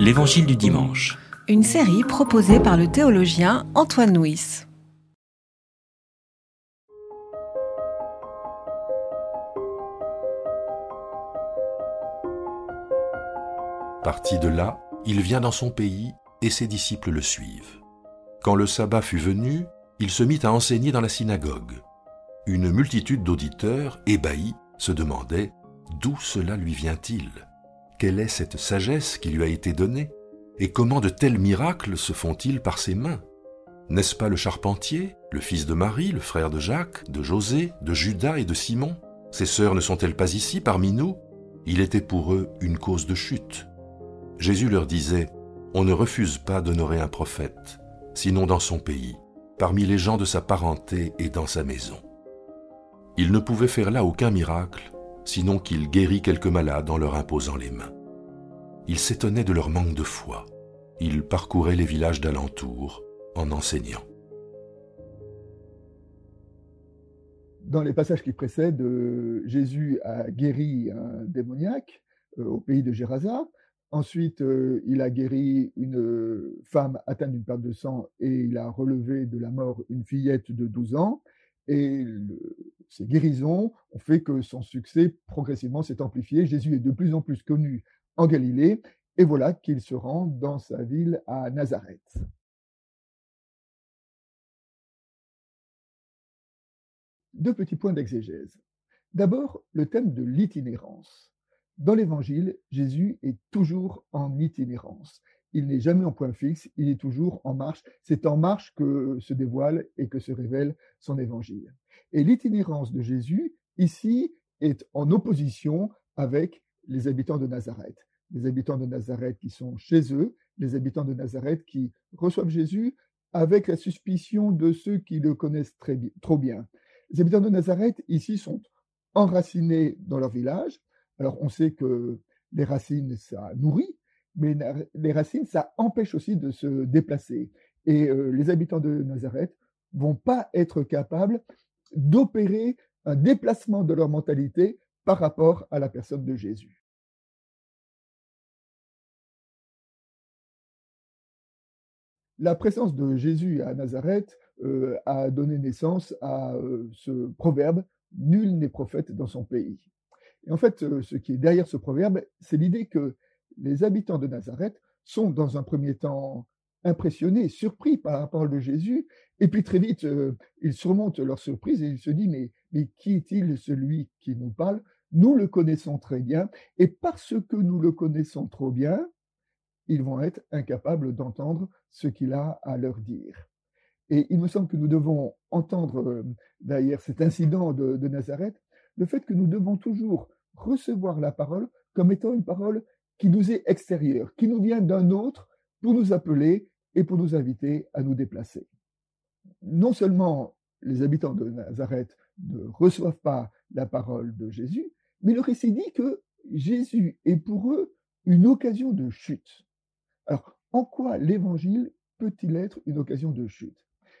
L'Évangile du dimanche. Une série proposée par le théologien Antoine Nuis. Parti de là, il vient dans son pays et ses disciples le suivent. Quand le sabbat fut venu, il se mit à enseigner dans la synagogue. Une multitude d'auditeurs, ébahis, se demandaient D'où cela lui vient-il? Quelle est cette sagesse qui lui a été donnée Et comment de tels miracles se font-ils par ses mains? N'est-ce pas le charpentier, le fils de Marie, le frère de Jacques, de José, de Judas et de Simon? Ses sœurs ne sont-elles pas ici parmi nous? Il était pour eux une cause de chute. Jésus leur disait, On ne refuse pas d'honorer un prophète, sinon dans son pays, parmi les gens de sa parenté et dans sa maison. Il ne pouvait faire là aucun miracle, sinon qu'il guérit quelques malades en leur imposant les mains. Il s'étonnait de leur manque de foi. Il parcourait les villages d'alentour en enseignant. Dans les passages qui précèdent, euh, Jésus a guéri un démoniaque euh, au pays de Gérasa. Ensuite, euh, il a guéri une femme atteinte d'une perte de sang et il a relevé de la mort une fillette de 12 ans. Et ces guérisons ont fait que son succès progressivement s'est amplifié. Jésus est de plus en plus connu Galilée, et voilà qu'il se rend dans sa ville à Nazareth. Deux petits points d'exégèse. D'abord, le thème de l'itinérance. Dans l'Évangile, Jésus est toujours en itinérance il n'est jamais en point fixe, il est toujours en marche. C'est en marche que se dévoile et que se révèle son évangile. Et l'itinérance de Jésus, ici, est en opposition avec les habitants de Nazareth. Les habitants de Nazareth qui sont chez eux, les habitants de Nazareth qui reçoivent Jésus avec la suspicion de ceux qui le connaissent très trop bien. Les habitants de Nazareth, ici, sont enracinés dans leur village. Alors, on sait que les racines, ça nourrit, mais les racines, ça empêche aussi de se déplacer. Et euh, les habitants de Nazareth vont pas être capables d'opérer un déplacement de leur mentalité par rapport à la personne de Jésus. La présence de Jésus à Nazareth euh, a donné naissance à euh, ce proverbe Nul n'est prophète dans son pays. Et en fait, ce qui est derrière ce proverbe, c'est l'idée que les habitants de Nazareth sont dans un premier temps impressionnés, surpris par la parole de Jésus, et puis très vite, euh, ils surmontent leur surprise et ils se disent, mais, mais qui est-il celui qui nous parle? Nous le connaissons très bien, et parce que nous le connaissons trop bien, ils vont être incapables d'entendre ce qu'il a à leur dire. Et il me semble que nous devons entendre, euh, d'ailleurs, cet incident de, Nazareth, le fait que nous devons toujours recevoir la parole comme étant une parole qui nous est extérieur, qui nous vient d'un autre pour nous appeler et pour nous inviter à nous déplacer. Non seulement les habitants de Nazareth ne reçoivent pas la parole de Jésus, mais le récit dit que Jésus est pour eux une occasion de chute. Alors, en quoi l'évangile peut-il être une occasion de chute?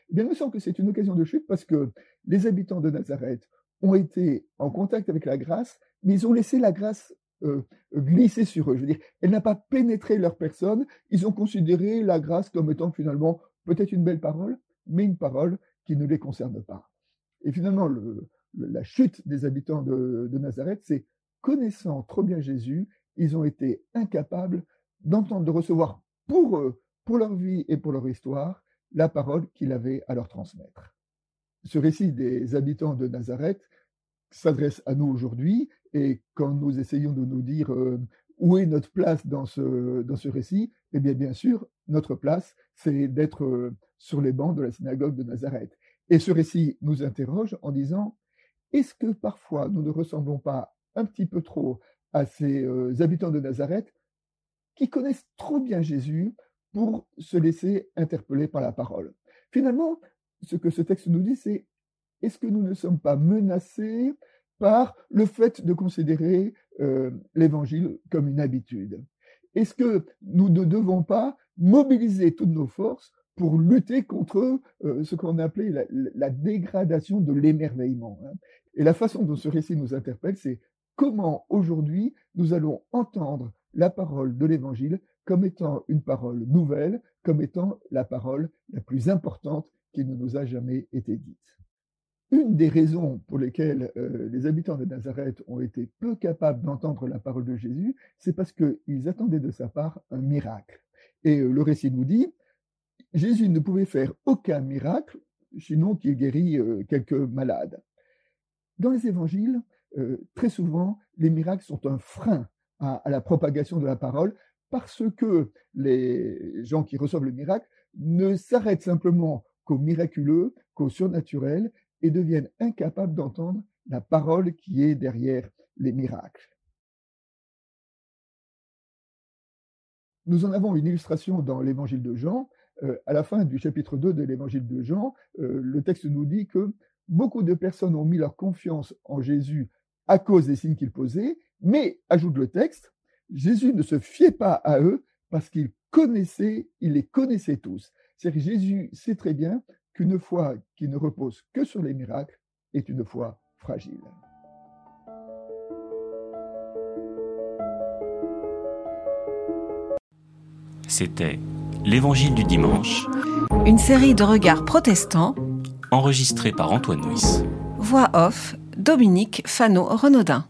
Eh bien, il me semble que c'est une occasion de chute parce que les habitants de Nazareth ont été en contact avec la grâce, mais ils ont laissé la grâce euh, glisser sur eux. Je veux dire, elle n'a pas pénétré leur personne. Ils ont considéré la grâce comme étant finalement peut-être une belle parole, mais une parole qui ne les concerne pas. Et finalement, la chute des habitants de, de Nazareth, c'est connaissant trop bien Jésus, ils ont été incapables d'entendre, de recevoir pour eux, pour leur vie et pour leur histoire, la parole qu'il avait à leur transmettre. Ce récit des habitants de Nazareth s'adresse à nous aujourd'hui et quand nous essayons de nous dire euh, où est notre place dans ce, récit, eh bien, bien sûr, notre place, c'est d'être euh, sur les bancs de la synagogue de Nazareth. Et ce récit nous interroge en disant, est-ce que parfois nous ne ressemblons pas un petit peu trop à ces euh, habitants de Nazareth qui connaissent trop bien Jésus pour se laisser interpeller par la parole. Finalement, ce que ce texte nous dit, c'est est-ce que nous ne sommes pas menacés par le fait de considérer euh, l'évangile comme une habitude? Est-ce que nous ne devons pas mobiliser toutes nos forces pour lutter contre euh, ce qu'on appelait la, dégradation de l'émerveillement hein? Et la façon dont ce récit nous interpelle, c'est comment aujourd'hui nous allons entendre la parole de l'Évangile comme étant une parole nouvelle, comme étant la parole la plus importante qui ne nous a jamais été dite. Une des raisons pour lesquelles euh, les habitants de Nazareth ont été peu capables d'entendre la parole de Jésus, c'est parce qu'ils attendaient de sa part un miracle. Et euh, le récit nous dit, Jésus ne pouvait faire aucun miracle, sinon qu'il guérit euh, quelques malades. Dans les évangiles, très souvent, les miracles sont un frein à, la propagation de la parole parce que les gens qui reçoivent le miracle ne s'arrêtent simplement qu'au miraculeux, qu'au surnaturel, et deviennent incapables d'entendre la parole qui est derrière les miracles. Nous en avons une illustration dans l'évangile de Jean. Euh, à la fin du chapitre 2 de l'évangile de Jean, euh, le texte nous dit que beaucoup de personnes ont mis leur confiance en Jésus à cause des signes qu'il posait, mais, ajoute le texte, Jésus ne se fiait pas à eux parce qu'il connaissait, il les connaissait tous. C'est-à-dire que Jésus sait très bien qu'une foi qui ne repose que sur les miracles est une foi fragile. C'était L'Évangile du dimanche, une série de regards protestants, enregistrée par Antoine Nuis. Voix off, Dominique Fano-Renaudin.